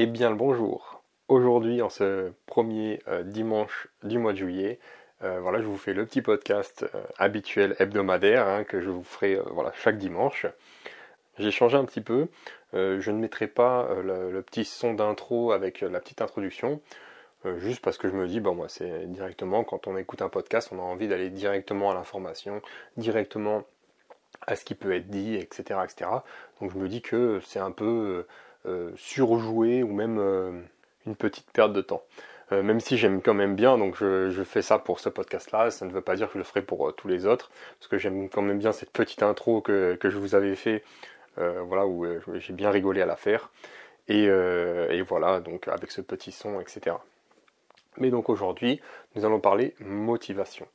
Eh bien le bonjour. Aujourd'hui, en ce premier euh, dimanche du mois de juillet, euh, voilà, je vous fais le petit podcast euh, habituel hebdomadaire hein, que je vous ferai voilà, chaque dimanche. J'ai changé un petit peu. je ne mettrai pas le, petit son d'intro avec la petite introduction. juste parce que je me dis, bon, moi, c'est directement, quand on écoute un podcast, on a envie d'aller directement à l'information, directement à ce qui peut être dit, etc., etc. Donc je me dis que c'est un peu euh, surjouer ou même euh, une petite perte de temps. Euh, même si j'aime quand même bien, donc je, fais ça pour ce podcast-là, ça ne veut pas dire que je le ferai pour tous les autres, parce que j'aime quand même bien cette petite intro que, je vous avais fait, voilà, où j'ai bien rigolé à la faire. Et, et, voilà, donc avec ce petit son, etc. Mais donc aujourd'hui, nous allons parler motivation.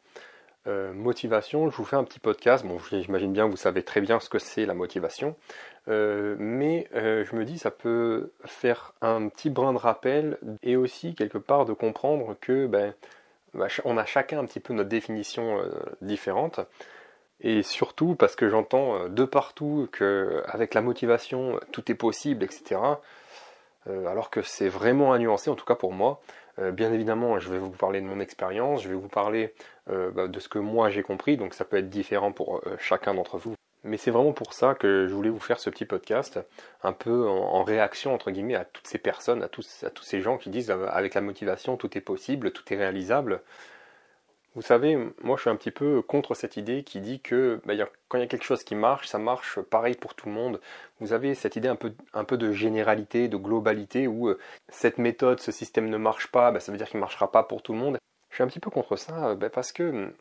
Euh, motivation, je vous fais un petit podcast. Bon, j'imagine bien vous savez très bien ce que c'est la motivation, euh, mais euh, je me dis ça peut faire un petit brin de rappel et aussi quelque part de comprendre que ben, bah, on a chacun un petit peu notre définition différente. Et surtout parce que j'entends de partout que avec la motivation tout est possible, etc. alors que c'est vraiment à nuancer, en tout cas pour moi. Euh, bien évidemment, je vais vous parler de mon expérience, je vais vous parler euh, bah, de ce que moi j'ai compris, donc ça peut être différent pour euh, chacun d'entre vous. Mais c'est vraiment pour ça que je voulais vous faire ce petit podcast, un peu en, réaction entre guillemets à toutes ces personnes, à tous, à tous ces gens qui disent avec la motivation tout est possible, tout est réalisable. Vous savez, moi je suis un petit peu contre cette idée qui dit que bah, quand il y a quelque chose qui marche, ça marche pareil pour tout le monde. Vous avez cette idée un peu, un peu de généralité, de globalité, où euh, cette méthode, ce système ne marche pas, bah, ça veut dire qu'il ne marchera pas pour tout le monde. Je suis un petit peu contre ça euh, bah, parce que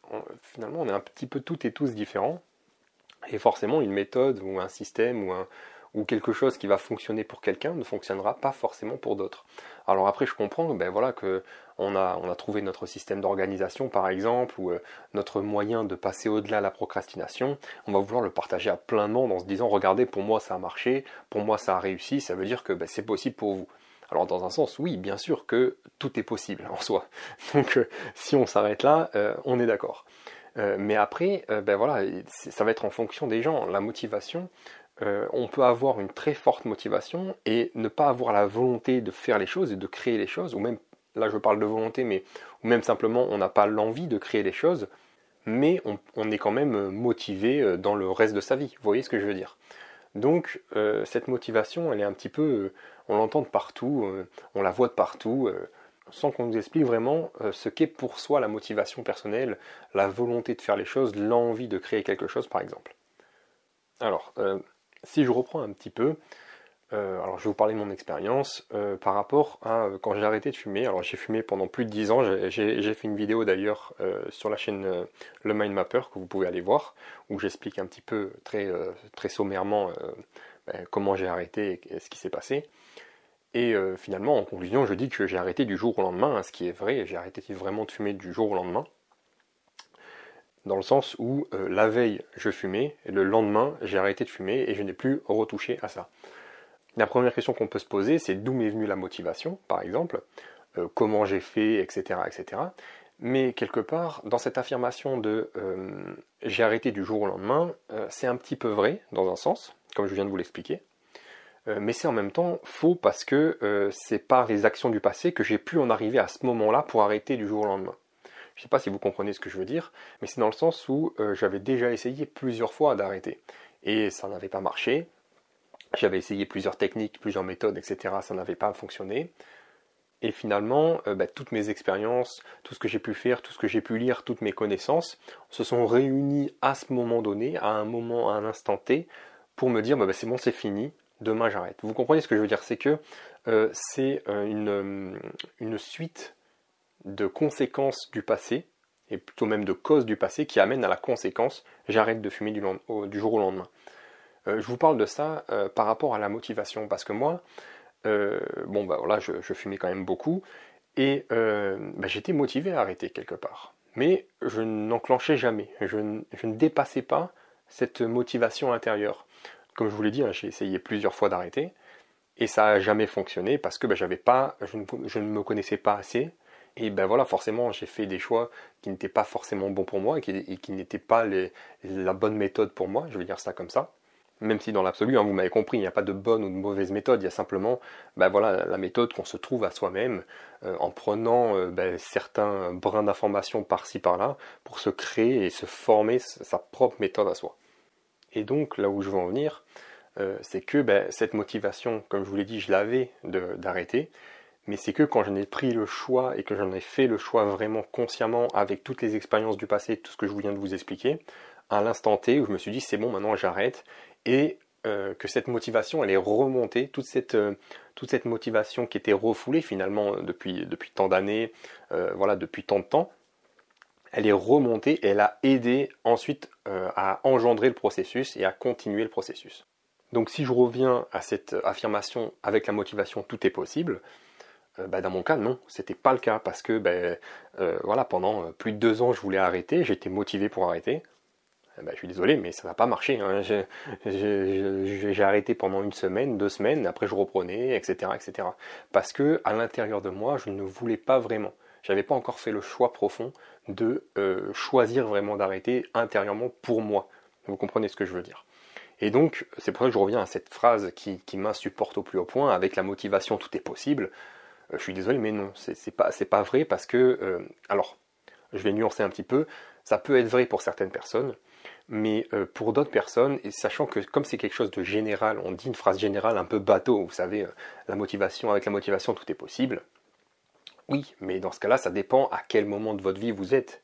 finalement on est un petit peu toutes et tous différents. Et forcément une méthode ou un système ou un, ou quelque chose qui va fonctionner pour quelqu'un ne fonctionnera pas forcément pour d'autres. Alors après, je comprends, ben voilà, que on a, on a trouvé notre système d'organisation, par exemple, ou euh, notre moyen de passer au-delà de la procrastination. On va vouloir le partager à plein de monde en se disant, regardez, pour moi ça a marché, pour moi ça a réussi, ça veut dire que ben, c'est possible pour vous. Alors dans un sens, oui, bien sûr que tout est possible en soi. Donc euh, si on s'arrête là, euh, on est d'accord. mais après, ben voilà, ça va être en fonction des gens. La motivation, euh, on peut avoir une très forte motivation et ne pas avoir la volonté de faire les choses et de créer les choses, ou même, là je parle de volonté, mais ou même simplement on n'a pas l'envie de créer les choses, mais on, est quand même motivé euh, dans le reste de sa vie. Vous voyez ce que je veux dire? Donc euh, cette motivation, elle est un petit peu, on l'entend de partout, on la voit de partout sans qu'on nous explique vraiment ce qu'est pour soi la motivation personnelle, la volonté de faire les choses, l'envie de créer quelque chose par exemple. Alors, si je reprends un petit peu, euh, alors je vais vous parler de mon expérience euh, par rapport à euh, quand j'ai arrêté de fumer. Alors j'ai fumé pendant plus de 10 ans, j'ai fait une vidéo d'ailleurs sur la chaîne Le Mind Mapper que vous pouvez aller voir, où j'explique un petit peu très, sommairement ben, comment j'ai arrêté et ce qui s'est passé. Et finalement, en conclusion, je dis que j'ai arrêté du jour au lendemain, hein, ce qui est vrai, j'ai arrêté vraiment de fumer du jour au lendemain dans le sens où euh, la veille je fumais et le lendemain j'ai arrêté de fumer et je n'ai plus retouché à ça. La première question qu'on peut se poser c'est d'où m'est venue la motivation par exemple, euh, comment j'ai fait, etc., etc. Mais quelque part, dans cette affirmation de euh, j'ai arrêté du jour au lendemain, c'est un petit peu vrai dans un sens, comme je viens de vous l'expliquer. mais c'est en même temps faux parce que c'est par les actions du passé que j'ai pu en arriver à ce moment-là pour arrêter du jour au lendemain. Je sais pas si vous comprenez ce que je veux dire, mais c'est dans le sens où euh, j'avais déjà essayé plusieurs fois d'arrêter. Et ça n'avait pas marché. J'avais essayé plusieurs techniques, plusieurs méthodes, etc. Ça n'avait pas fonctionné. Et finalement, euh, bah, toutes mes expériences, tout ce que j'ai pu faire, tout ce que j'ai pu lire, toutes mes connaissances se sont réunies à ce moment donné, à un moment, à un instant T, pour me dire bah, bah, c'est bon, c'est fini, demain j'arrête. Vous comprenez ce que je veux dire? C'est que euh, c'est une, une suite de conséquences du passé, et plutôt même de causes du passé, qui amènent à la conséquence j'arrête de fumer du, jour au lendemain. Euh, je vous parle de ça euh, par rapport à la motivation, parce que moi, euh, bon bah voilà, je, fumais quand même beaucoup, et bah, j'étais motivé à arrêter quelque part. Mais je n'enclenchais jamais, je, ne dépassais pas cette motivation intérieure. Comme je vous l'ai dit, hein, j'ai essayé plusieurs fois d'arrêter, et ça n'a jamais fonctionné parce que bah, j'avais pas, je ne, me connaissais pas assez, et ben voilà, forcément, j'ai fait des choix qui n'étaient pas forcément bons pour moi et qui, n'étaient pas la bonne méthode pour moi, je vais dire ça comme ça. même si dans l'absolu, hein, vous m'avez compris, il n'y a pas de bonne ou de mauvaise méthode, il y a simplement ben voilà, la méthode qu'on se trouve à soi-même euh, en prenant euh, ben, certains brins d'information par-ci par-là pour se créer et se former sa propre méthode à soi. Et donc là où je veux en venir, euh, c'est que ben, cette motivation, comme je vous l'ai dit, je l'avais d'arrêter, mais c'est que quand j'en ai pris le choix et que j'en ai fait le choix vraiment consciemment avec toutes les expériences du passé, tout ce que je viens de vous expliquer, à l'instant T où je me suis dit c'est bon maintenant j'arrête et euh, que cette motivation elle est remontée, toute cette, euh, toute cette motivation qui était refoulée finalement depuis, depuis tant d'années, euh, voilà depuis tant de temps, elle est remontée et elle a aidé ensuite à engendrer le processus et à continuer le processus. Donc si je reviens à cette affirmation avec la motivation tout est possible, bah, dans mon cas non, c'était pas le cas parce que ben, voilà pendant plus de deux ans je voulais arrêter, j'étais motivé pour arrêter. Ben, je suis désolé, mais ça n'a pas marché. Hein. J'ai arrêté pendant une semaine, deux semaines, après je reprenais, etc., etc. Parce que à l'intérieur de moi, je ne voulais pas vraiment. J'avais pas encore fait le choix profond de euh, choisir vraiment d'arrêter intérieurement pour moi. Vous comprenez ce que je veux dire. Et donc, c'est pour ça que je reviens à cette phrase qui, m'insupporte au plus haut point, avec la motivation tout est possible. Euh, je suis désolé, mais non, c'est pas, vrai parce que, euh, alors, je vais nuancer un petit peu, ça peut être vrai pour certaines personnes, mais euh, pour d'autres personnes, et sachant que comme c'est quelque chose de général, on dit une phrase générale un peu bateau, vous savez, la motivation, avec la motivation, tout est possible. Oui, mais dans ce cas-là, ça dépend à quel moment de votre vie vous êtes.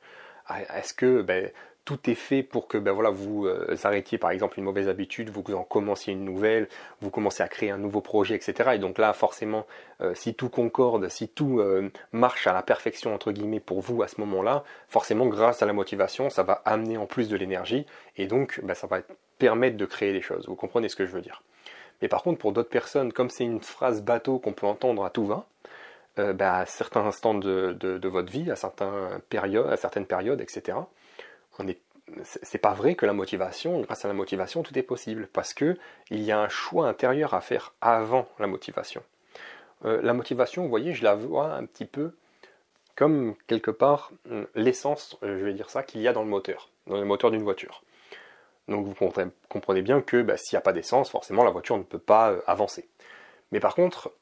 Est-ce que ben, tout est fait pour que ben voilà, vous euh, arrêtiez par exemple une mauvaise habitude, vous en commenciez une nouvelle, vous commencez à créer un nouveau projet, etc. Et donc là, forcément, euh, si tout concorde, si tout euh, marche à la perfection, entre guillemets, pour vous à ce moment-là, forcément, grâce à la motivation, ça va amener en plus de l'énergie, et donc ben, ça va permettre de créer des choses. Vous comprenez ce que je veux dire Mais par contre, pour d'autres personnes, comme c'est une phrase bateau qu'on peut entendre à tout va, ben, à certains instants de, votre vie, à, certains périodes, à certaines périodes, etc., c'est pas vrai que la motivation, grâce à la motivation, tout est possible, parce que il y a un choix intérieur à faire avant la motivation. Euh, la motivation, vous voyez, je la vois un petit peu comme quelque part hum, l'essence, euh, je vais dire ça, qu'il y a dans le moteur, dans le moteur d'une voiture. Donc vous comprenez bien que bah, s'il n'y a pas d'essence, forcément la voiture ne peut pas euh, avancer. Mais par contre,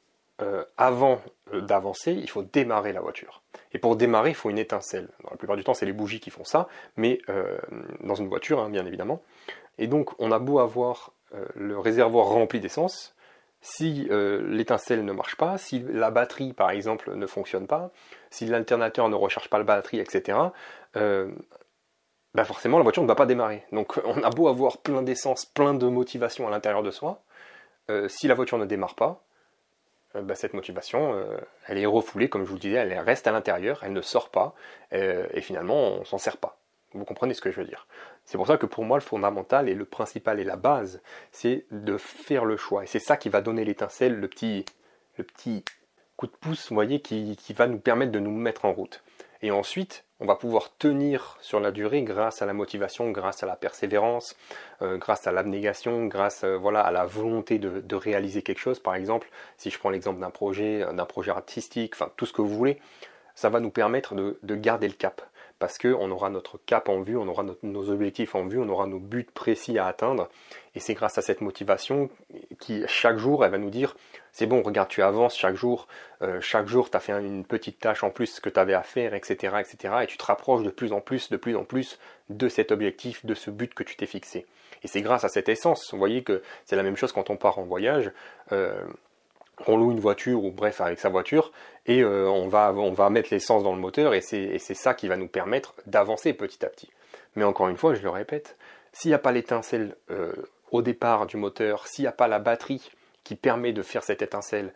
euh, avant euh, d'avancer, il faut démarrer la voiture. Et pour démarrer, il faut une étincelle. Dans la plupart du temps, c'est les bougies qui font ça, mais euh, dans une voiture, hein, bien évidemment. Et donc, on a beau avoir le réservoir rempli d'essence, si l'étincelle ne marche pas, si la batterie, par exemple, ne fonctionne pas, si l'alternateur ne recharge pas la batterie, etc., bah forcément, la voiture ne va pas démarrer. Donc, on a beau avoir plein d'essence, plein de motivation à l'intérieur de soi, si la voiture ne démarre pas, bah, cette motivation, euh, elle est refoulée, comme je vous le disais, elle reste à l'intérieur, elle ne sort pas, euh, et finalement, on s'en sert pas. Vous comprenez ce que je veux dire? C'est pour ça que pour moi, le fondamental et le principal et la base, c'est de faire le choix. Et c'est ça qui va donner l'étincelle, le petit, coup de pouce, vous voyez, qui va nous permettre de nous mettre en route. Et ensuite, on va pouvoir tenir sur la durée grâce à la motivation, grâce à la persévérance, euh, grâce à l'abnégation, grâce euh, voilà, à la volonté de, réaliser quelque chose. Par exemple, si je prends l'exemple d'un projet, d'un projet artistique, enfin tout ce que vous voulez, ça va nous permettre de, de garder le cap parce qu'on aura notre cap en vue, on aura nos objectifs en vue, on aura nos buts précis à atteindre. Et c'est grâce à cette motivation qui, chaque jour, elle va nous dire, c'est bon, regarde, tu avances chaque jour, euh, chaque jour, tu as fait une petite tâche en plus que tu avais à faire, etc., etc. Et tu te rapproches de plus en plus, de plus en plus de cet objectif, de ce but que tu t'es fixé. Et c'est grâce à cette essence. Vous voyez que c'est la même chose quand on part en voyage. Euh, on loue une voiture ou bref avec sa voiture et euh, on, va, on va mettre l'essence dans le moteur et c'est ça qui va nous permettre d'avancer petit à petit. Mais encore une fois, je le répète, s'il n'y a pas l'étincelle au départ du moteur, s'il n'y a pas la batterie qui permet de faire cette étincelle,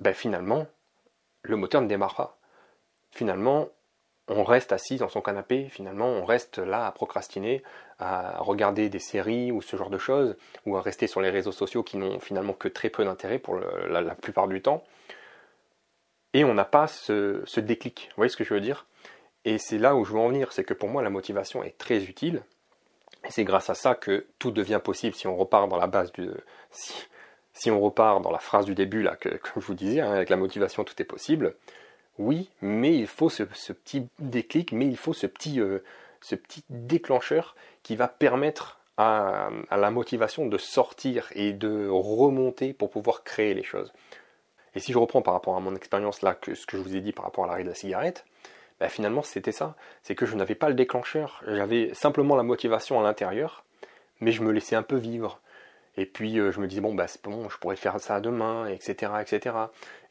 ben finalement, le moteur ne démarre pas. Finalement, on reste assis dans son canapé, finalement, on reste là à procrastiner, à regarder des séries ou ce genre de choses, ou à rester sur les réseaux sociaux qui n'ont finalement que très peu d'intérêt pour la, plupart du temps. Et on n'a pas ce, déclic. Vous voyez ce que je veux dire? Et c'est là où je veux en venir, c'est que pour moi la motivation est très utile. Et c'est grâce à ça que tout devient possible si on repart dans la base du. On repart dans la phrase du début, là, que, je vous disais, hein, avec la motivation, tout est possible. Oui, mais il faut ce, petit déclic, mais il faut ce petit, euh, ce petit déclencheur qui va permettre à, la motivation de sortir et de remonter pour pouvoir créer les choses. Et si je reprends par rapport à mon expérience là, que ce que je vous ai dit par rapport à l'arrêt de la cigarette, ben finalement c'était ça. C'est que je n'avais pas le déclencheur. J'avais simplement la motivation à l'intérieur, mais je me laissais un peu vivre. Et puis euh, je me disais bon bah c'est bon, je pourrais faire ça demain, etc., etc.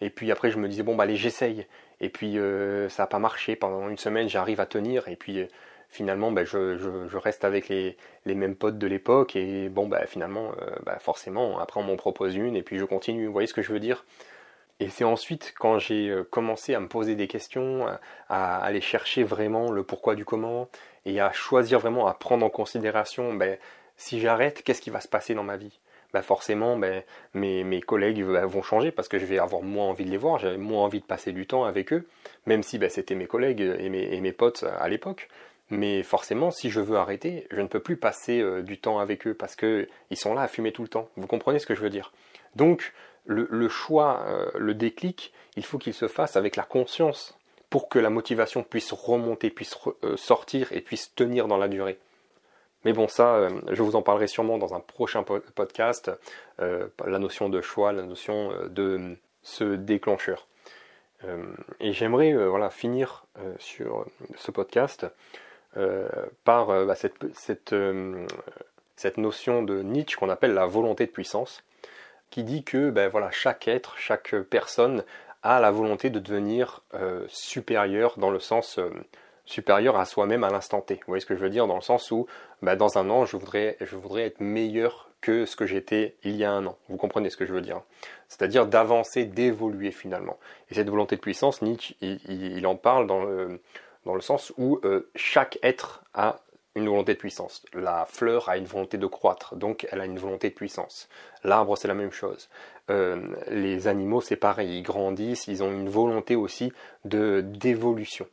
Et puis après je me disais bon bah allez j'essaye. Et puis euh, ça n'a pas marché pendant une semaine, j'arrive à tenir. Et puis euh, finalement bah, je, reste avec les, mêmes potes de l'époque. Et bon bah finalement bah, forcément après on m'en propose une et puis je continue. Vous voyez ce que je veux dire? Et c'est ensuite quand j'ai commencé à me poser des questions, à aller chercher vraiment le pourquoi du comment, et à choisir vraiment à prendre en considération ben, si j'arrête, qu'est-ce qui va se passer dans ma vie? Bah forcément ben, mes, collègues bah, vont changer parce que je vais avoir moins envie de les voir, j'avais moins envie de passer du temps avec eux, même si ben, c'était mes collègues et mes, potes à l'époque. Mais forcément, si je veux arrêter, je ne peux plus passer euh, du temps avec eux parce qu'ils sont là à fumer tout le temps. Vous comprenez ce que je veux dire? Donc, le, choix, euh, le déclic, il faut qu'il se fasse avec la conscience pour que la motivation puisse remonter, puisse euh, sortir et puisse tenir dans la durée. Mais bon, ça, euh, je vous en parlerai sûrement dans un prochain podcast, euh, la notion de choix, la notion euh, de ce déclencheur. et j'aimerais voilà, finir sur ce podcast par bah, cette, cette, notion de Nietzsche qu'on appelle la volonté de puissance, qui dit que ben, voilà, chaque être, chaque personne a la volonté de devenir supérieur dans le sens supérieur à soi-même à l'instant T. Vous voyez ce que je veux dire? Dans le sens où, bah, dans un an, je voudrais, je voudrais être meilleur que ce que j'étais il y a un an. Vous comprenez ce que je veux dire? C'est-à-dire d'avancer, d'évoluer finalement. Et cette volonté de puissance, Nietzsche, il, en parle dans le, dans le sens où euh, chaque être a une volonté de puissance. La fleur a une volonté de croître, donc elle a une volonté de puissance. L'arbre, c'est la même chose. Euh, les animaux, c'est pareil, ils grandissent, ils ont une volonté aussi de d'évolution.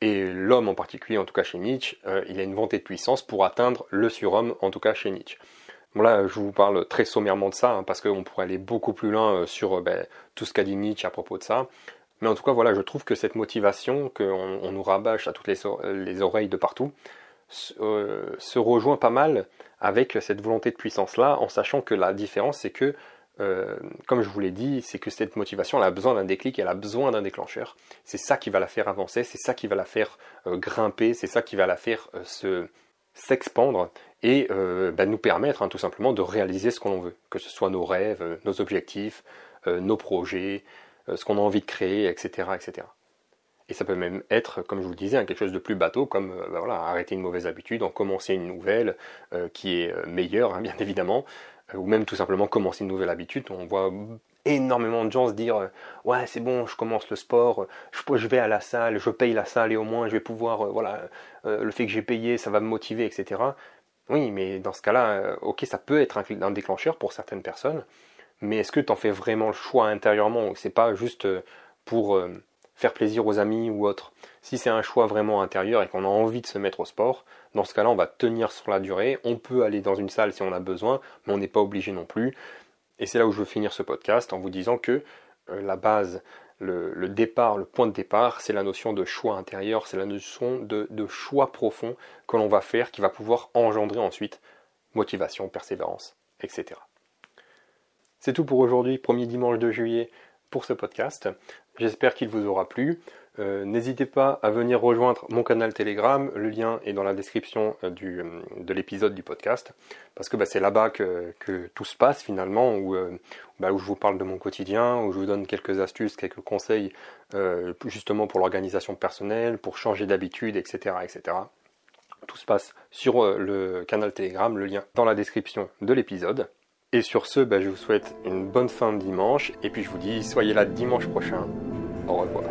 Et l'homme en particulier, en tout cas chez Nietzsche, euh, il a une volonté de puissance pour atteindre le surhomme, en tout cas chez Nietzsche. Bon là, je vous parle très sommairement de ça, hein, parce qu'on pourrait aller beaucoup plus loin euh, sur euh, ben, tout ce qu'a dit Nietzsche à propos de ça. Mais en tout cas, voilà, je trouve que cette motivation qu'on nous rabâche à toutes les, oreilles de partout, se rejoint pas mal avec cette volonté de puissance-là, en sachant que la différence, c'est que euh, comme je vous l'ai dit, c'est que cette motivation, a besoin d'un déclic, elle a besoin d'un déclencheur. C'est ça qui va la faire avancer, c'est ça qui va la faire euh, grimper, c'est ça qui va la faire euh, se s'expandre et bah, nous permettre hein, tout simplement de réaliser ce qu'on veut, que ce soit nos rêves, nos objectifs, nos projets, ce qu'on a envie de créer, etc., etc. Et ça peut même être, comme je vous le disais, quelque chose de plus bateau, comme bah, voilà, arrêter une mauvaise habitude, en commencer une nouvelle qui est meilleure, hein, bien évidemment, ou même tout simplement commencer une nouvelle habitude. On voit énormément de gens se dire euh, ouais c'est bon je commence le sport je, vais à la salle je paye la salle et au moins je vais pouvoir euh, voilà euh, le fait que j'ai payé ça va me motiver etc oui mais dans ce cas là ok ça peut être un, déclencheur pour certaines personnes mais est-ce que tu en fais vraiment le choix intérieurement c'est pas juste pour faire plaisir aux amis ou autre si c'est un choix vraiment intérieur et qu'on a envie de se mettre au sport dans ce cas-là, on va tenir sur la durée. On peut aller dans une salle si on a besoin, mais on n'est pas obligé non plus. Et c'est là où je veux finir ce podcast en vous disant que euh, la base, le, départ, le point de départ, c'est la notion de choix intérieur, c'est la notion de, choix profond que l'on va faire qui va pouvoir engendrer ensuite motivation, persévérance, etc. C'est tout pour aujourd'hui, premier dimanche de juillet pour ce podcast. J'espère qu'il vous aura plu. Euh, n'hésitez pas à venir rejoindre mon canal Telegram, le lien est dans la description euh, euh, de l'épisode du podcast, parce que bah, c'est là-bas que, tout se passe finalement, bah, où, je vous parle de mon quotidien, où je vous donne quelques astuces, quelques conseils justement pour l'organisation personnelle, pour changer d'habitude, etc., etc. Tout se passe sur le canal Telegram, le lien dans la description de l'épisode. Et sur ce, bah, je vous souhaite une bonne fin de dimanche, et puis je vous dis soyez là dimanche prochain. Au revoir.